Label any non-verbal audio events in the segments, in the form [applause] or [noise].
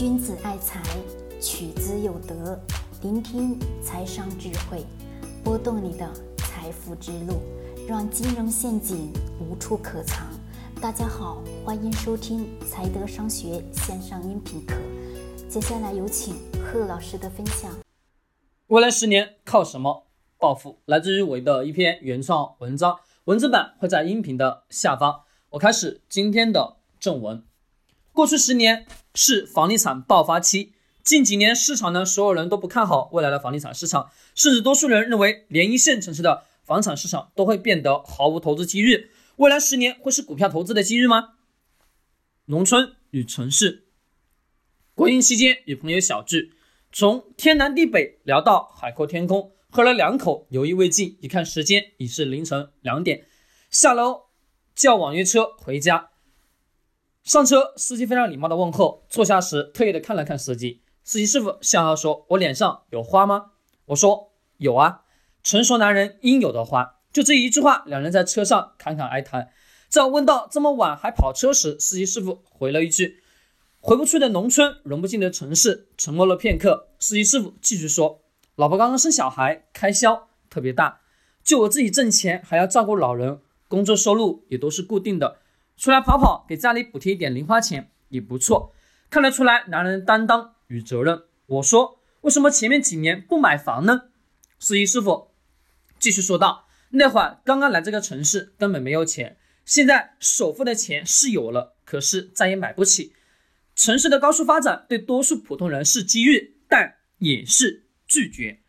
君子爱财，取之有德。聆听财商智慧，拨动你的财富之路，让金融陷阱无处可藏。大家好，欢迎收听财德商学线上音频课。接下来有请贺老师的分享。未来十年靠什么暴富？来自于我的一篇原创文章，文字版会在音频的下方。我开始今天的正文。过去十年是房地产爆发期，近几年市场呢，所有人都不看好未来的房地产市场，甚至多数人认为连一线城市的房产市场都会变得毫无投资机遇。未来十年会是股票投资的机遇吗？农村与城市，国庆期间与朋友小聚，从天南地北聊到海阔天空，喝了两口，犹豫未尽，一看时间已是凌晨两点，下楼叫网约车回家。上车，司机非常礼貌的问候。坐下时，特意的看了看司机。司机师傅笑笑说：“我脸上有花吗？”我说：“有啊，成熟男人应有的花。”就这一句话，两人在车上侃侃而谈。在问到这么晚还跑车时，司机师傅回了一句：“回不去的农村，融不进的城市。”沉默了片刻，司机师傅继续说：“老婆刚刚生小孩，开销特别大，就我自己挣钱，还要照顾老人，工作收入也都是固定的。”出来跑跑，给家里补贴一点零花钱也不错，看得出来男人的担当与责任。我说，为什么前面几年不买房呢？司机师傅继续说道：“那会儿刚刚来这个城市，根本没有钱。现在首付的钱是有了，可是再也买不起。城市的高速发展对多数普通人是机遇，但也是拒绝。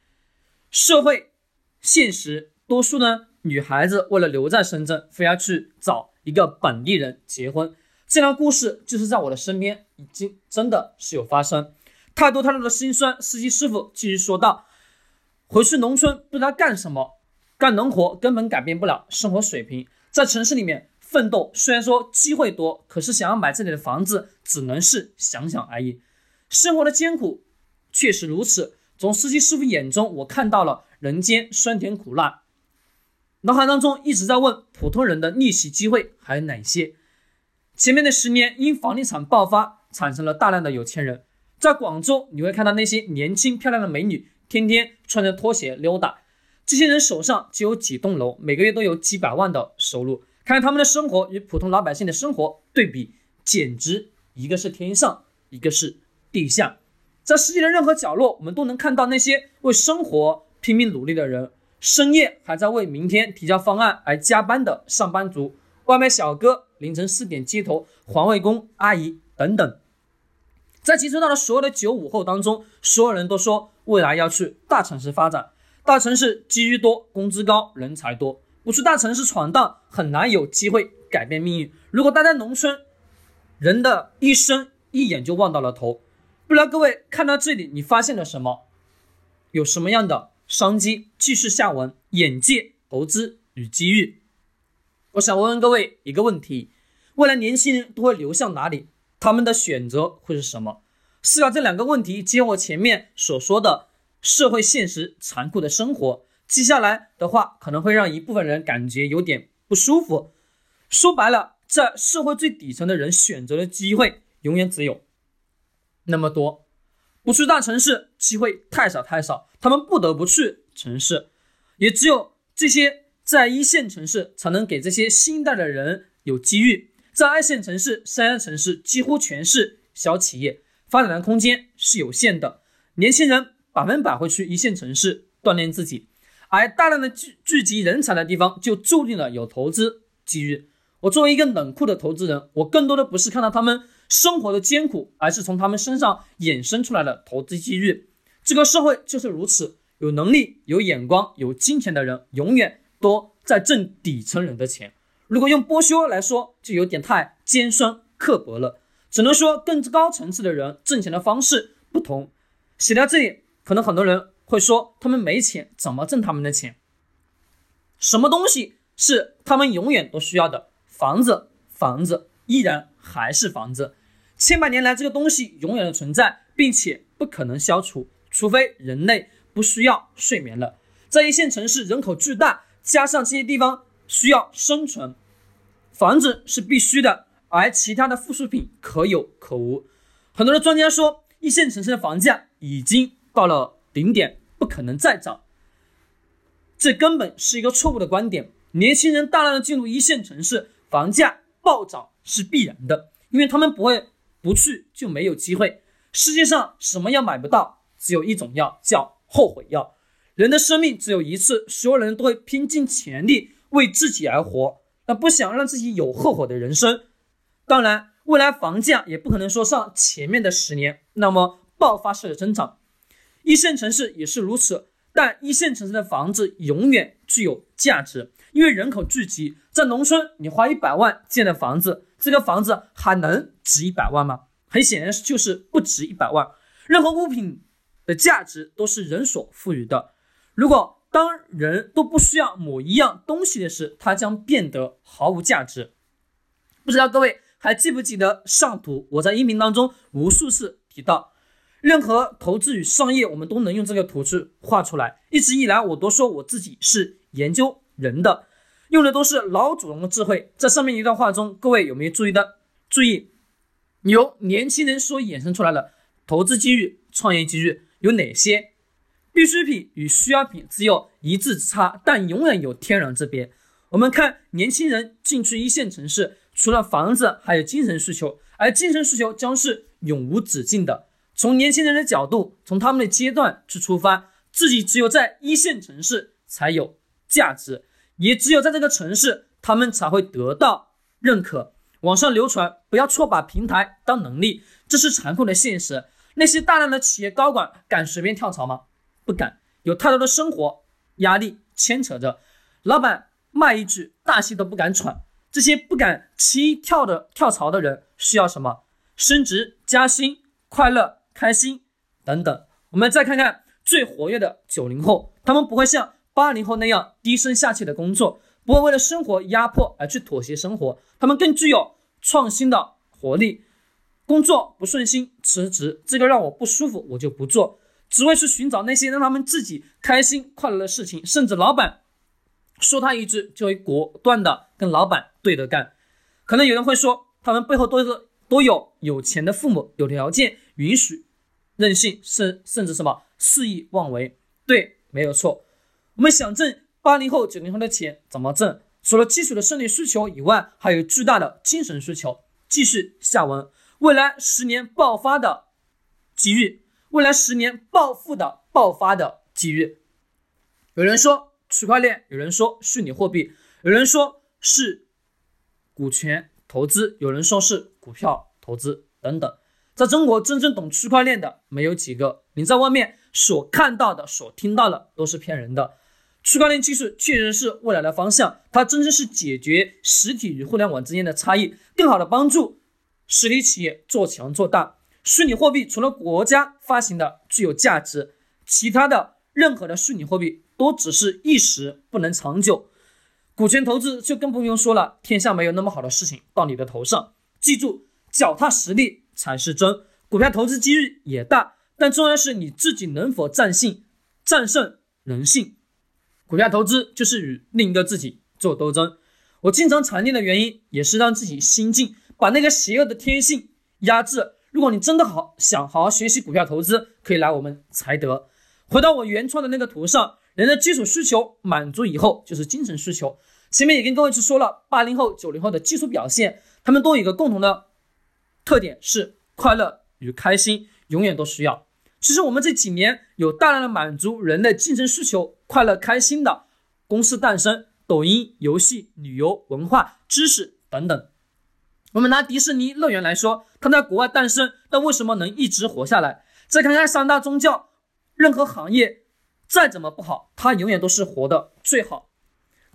社会现实，多数呢女孩子为了留在深圳，非要去找。”一个本地人结婚，这样的故事就是在我的身边已经真的是有发生，太多太多的心酸。司机师傅继续说道：“回去农村不知道干什么，干农活根本改变不了生活水平。在城市里面奋斗，虽然说机会多，可是想要买这里的房子，只能是想想而已。生活的艰苦确实如此。从司机师傅眼中，我看到了人间酸甜苦辣。”脑海当中一直在问普通人的逆袭机会还有哪些？前面的十年因房地产爆发产生了大量的有钱人，在广州你会看到那些年轻漂亮的美女天天穿着拖鞋溜达，这些人手上就有几栋楼，每个月都有几百万的收入，看看他们的生活与普通老百姓的生活对比，简直一个是天上，一个是地下。在世界的任何角落，我们都能看到那些为生活拼命努力的人。深夜还在为明天提交方案而加班的上班族、外卖小哥、凌晨四点街头环卫工阿姨等等，在接触到的所有的九五后当中，所有人都说未来要去大城市发展。大城市机遇多，工资高，人才多，不去大城市闯荡，很难有机会改变命运。如果待在农村，人的一生一眼就望到了头。不知道各位看到这里，你发现了什么？有什么样的？商机继续下文，眼界、投资与机遇。我想问问各位一个问题：未来年轻人都会流向哪里？他们的选择会是什么？思考这两个问题，结合我前面所说的社会现实残酷的生活，接下来的话可能会让一部分人感觉有点不舒服。说白了，在社会最底层的人选择的机会永远只有那么多。不去大城市，机会太少太少，他们不得不去城市。也只有这些在一线城市，才能给这些新一代的人有机遇。在二线城市、三线城市，几乎全是小企业，发展的空间是有限的。年轻人百分百会去一线城市锻炼自己，而大量的聚聚集人才的地方，就注定了有投资机遇。我作为一个冷酷的投资人，我更多的不是看到他们。生活的艰苦，而是从他们身上衍生出来的投资机遇。这个社会就是如此，有能力、有眼光、有金钱的人，永远都在挣底层人的钱。如果用剥削来说，就有点太尖酸刻薄了。只能说，更高层次的人挣钱的方式不同。写到这里，可能很多人会说，他们没钱，怎么挣他们的钱？什么东西是他们永远都需要的？房子，房子依然还是房子。千百年来，这个东西永远的存在，并且不可能消除，除非人类不需要睡眠了。在一线城市，人口巨大，加上这些地方需要生存，房子是必须的，而其他的附属品可有可无。很多的专家说，一线城市的房价已经到了顶点，不可能再涨。这根本是一个错误的观点。年轻人大量的进入一线城市，房价暴涨是必然的，因为他们不会不去就没有机会。世界上什么药买不到？只有一种药，叫后悔药。人的生命只有一次，所有人都会拼尽全力为自己而活，那不想让自己有后悔的人生。当然，未来房价也不可能说上前面的十年那么爆发式的增长，一线城市也是如此。但一线城市的房子永远具有价值。因为人口聚集，在农村，你花一百万建的房子，这个房子还能值一百万吗？很显然就是不值一百万。任何物品 [clears throat] 的价值都是人所赋予的。如果当人都不需要某一样东西的时，它将变得毫无价值。不知道各位还记不记得上图？我在音频当中无数次提到，任何投资与商业，我们都能用这个图去画出来。一直以来，我都说我自己是研究。人的用的都是老祖宗的智慧，在上面一段话中，各位有没有注意的？注意，由年轻人所衍生出来的投资机遇、创业机遇有哪些？必需品与需要品只有一字之差，但永远有天壤之别。我们看年轻人进去一线城市，除了房子，还有精神需求，而精神需求将是永无止境的。从年轻人的角度，从他们的阶段去出发，自己只有在一线城市才有价值。也只有在这个城市，他们才会得到认可。网上流传，不要错把平台当能力，这是残酷的现实。那些大量的企业高管敢随便跳槽吗？不敢，有太多的生活压力牵扯着。老板骂一句，大气都不敢喘。这些不敢轻易跳的跳槽的人，需要什么？升职加薪、快乐开心等等。我们再看看最活跃的九零后，他们不会像。八零后那样低声下气的工作，不会为了生活压迫而去妥协生活。他们更具有创新的活力。工作不顺心辞职，这个让我不舒服，我就不做，只会去寻找那些让他们自己开心快乐的事情。甚至老板说他一句，就会果断的跟老板对着干。可能有人会说，他们背后都是都有有钱的父母，有条件允许任性，甚甚至什么肆意妄为。对，没有错。我们想挣八零后、九零后的钱怎么挣？除了基础的生理需求以外，还有巨大的精神需求。继续下文，未来十年爆发的机遇，未来十年暴富的爆发的机遇。有人说区块链，有人说虚拟货币，有人说是股权投资，有人说是股票投资等等。在中国，真正懂区块链的没有几个。你在外面所看到的、所听到的都是骗人的。区块链技术确实是未来的方向，它真正是解决实体与互联网之间的差异，更好的帮助实体企业做强做大。虚拟货币除了国家发行的具有价值，其他的任何的虚拟货币都只是一时，不能长久。股权投资就更不用说了，天下没有那么好的事情到你的头上。记住，脚踏实地才是真。股票投资机遇也大，但重要是你自己能否战胜战胜人性。股票投资就是与另一个自己做斗争。我经常禅定的原因，也是让自己心静，把那个邪恶的天性压制。如果你真的好想好好学习股票投资，可以来我们财德。回到我原创的那个图上，人的基础需求满足以后，就是精神需求。前面也跟各位去说了，八零后、九零后的基础表现，他们都有一个共同的特点，是快乐与开心，永远都需要。其实我们这几年有大量的满足人的精神需求、快乐开心的公司诞生，抖音、游戏、旅游、文化、知识等等。我们拿迪士尼乐园来说，它在国外诞生，但为什么能一直活下来？再看看三大宗教，任何行业再怎么不好，它永远都是活得最好。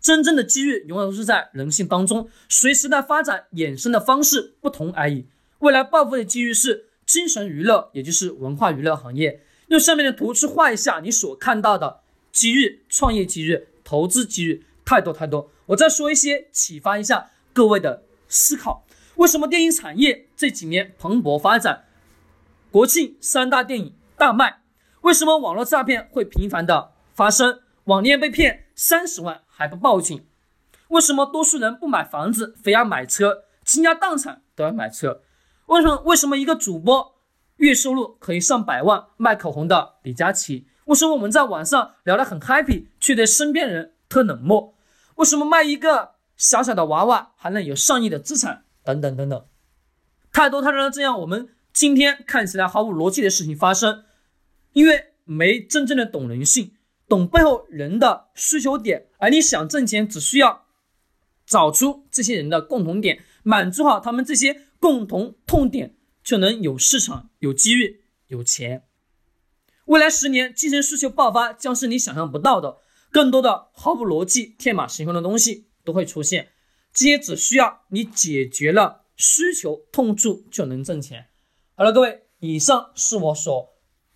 真正的机遇永远都是在人性当中，随时代发展衍生的方式不同而已。未来暴富的机遇是。精神娱乐，也就是文化娱乐行业，用下面的图去画一下你所看到的机遇、创业机遇、投资机遇，太多太多。我再说一些，启发一下各位的思考。为什么电影产业这几年蓬勃发展？国庆三大电影大卖。为什么网络诈骗会频繁的发生？网恋被骗三十万还不报警？为什么多数人不买房子，非要买车，倾家荡产都要买车？为什么？为什么一个主播月收入可以上百万卖口红的李佳琦？为什么我们在网上聊得很 happy，却对身边人特冷漠？为什么卖一个小小的娃娃还能有上亿的资产？等等等等，太多太多的这样我们今天看起来毫无逻辑的事情发生，因为没真正的懂人性，懂背后人的需求点，而你想挣钱，只需要找出这些人的共同点，满足好他们这些共同痛点，就能有市场、有机遇、有钱。未来十年，精神需求爆发将是你想象不到的，更多的毫无逻辑、天马行空的东西都会出现。这些只需要你解决了需求痛处就能挣钱。好了，各位，以上是我所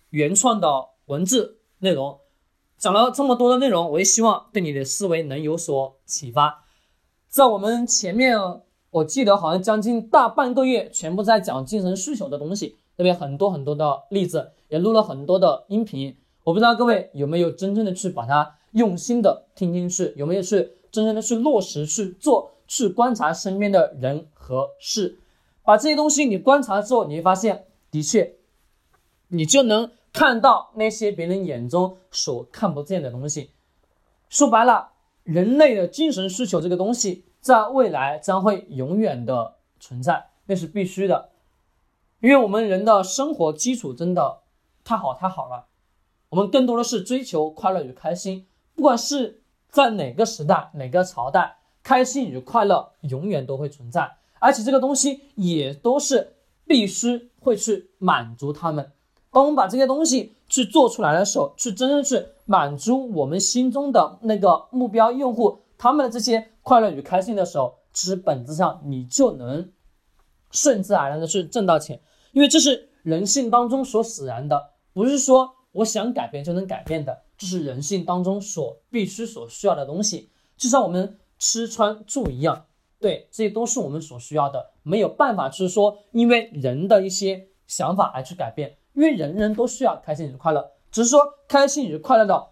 原创的文字内容，讲了这么多的内容，我也希望对你的思维能有所启发。在我们前面，我记得好像将近大半个月，全部在讲精神需求的东西，那边？很多很多的例子。也录了很多的音频，我不知道各位有没有真正的去把它用心的听进去，有没有去真正的去落实去做，去观察身边的人和事，把这些东西你观察之后，你会发现，的确，你就能看到那些别人眼中所看不见的东西。说白了，人类的精神需求这个东西，在未来将会永远的存在，那是必须的，因为我们人的生活基础真的。太好太好了，我们更多的是追求快乐与开心，不管是在哪个时代、哪个朝代，开心与快乐永远都会存在，而且这个东西也都是必须会去满足他们。当我们把这些东西去做出来的时候，去真正去满足我们心中的那个目标用户他们的这些快乐与开心的时候，其实本质上你就能顺自然的去挣到钱，因为这是人性当中所使然的。不是说我想改变就能改变的，这是人性当中所必须所需要的东西，就像我们吃穿住一样，对，这些都是我们所需要的，没有办法就是说因为人的一些想法而去改变，因为人人都需要开心与快乐，只是说开心与快乐的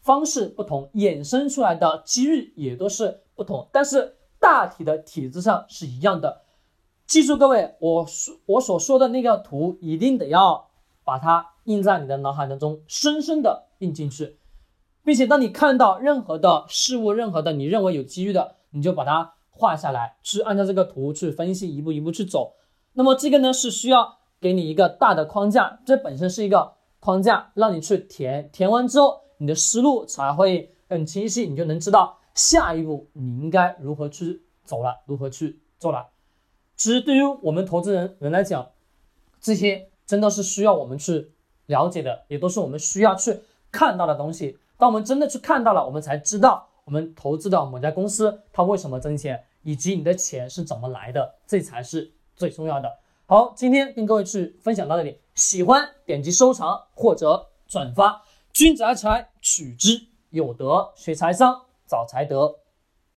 方式不同，衍生出来的机遇也都是不同，但是大体的体制上是一样的。记住各位，我说我所说的那个图一定得要把它。印在你的脑海当中，深深的印进去，并且当你看到任何的事物，任何的你认为有机遇的，你就把它画下来，去按照这个图去分析，一步一步去走。那么这个呢是需要给你一个大的框架，这本身是一个框架，让你去填，填完之后，你的思路才会很清晰，你就能知道下一步你应该如何去走了，如何去做了。其实对于我们投资人人来讲，这些真的是需要我们去。了解的也都是我们需要去看到的东西。当我们真的去看到了，我们才知道我们投资的某家公司它为什么挣钱，以及你的钱是怎么来的，这才是最重要的。好，今天跟各位去分享到这里，喜欢点击收藏或者转发。君子爱财，取之有德；学财商，找财德。